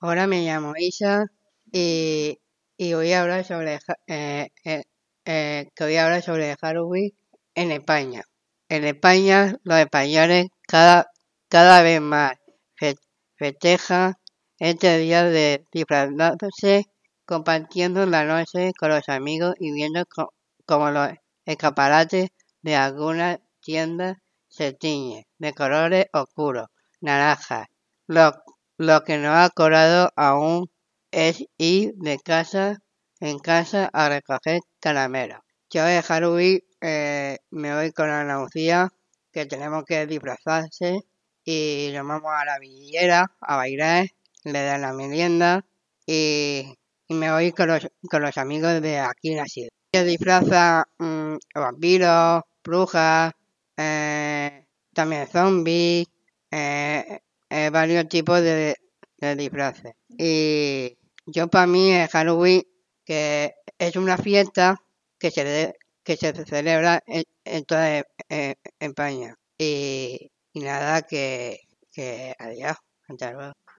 Ahora me llamo Isa y, y voy a hablar sobre eh, eh, eh, que sobre Halloween en España. En España los españoles cada, cada vez más festejan este día de disfrazándose, compartiendo la noche con los amigos y viendo como los escaparates de algunas tiendas se tiñen de colores oscuros, naranjas. Lo, lo que no ha colado aún es ir de casa en casa a recoger caramelos. Yo de Halloween eh, me voy con la Lucía, que tenemos que disfrazarse y nos vamos a la villera a bailar, le dan la merienda y, me voy con los, con los amigos de aquí en la ciudad. Se disfraza mm, vampiros, brujas, eh, también zombies, varios tipos de, de disfraces. Y yo para mí es Halloween, que es una fiesta que se, que se celebra en, toda eh, España. Y, y nada, que, que adiós, hasta luego.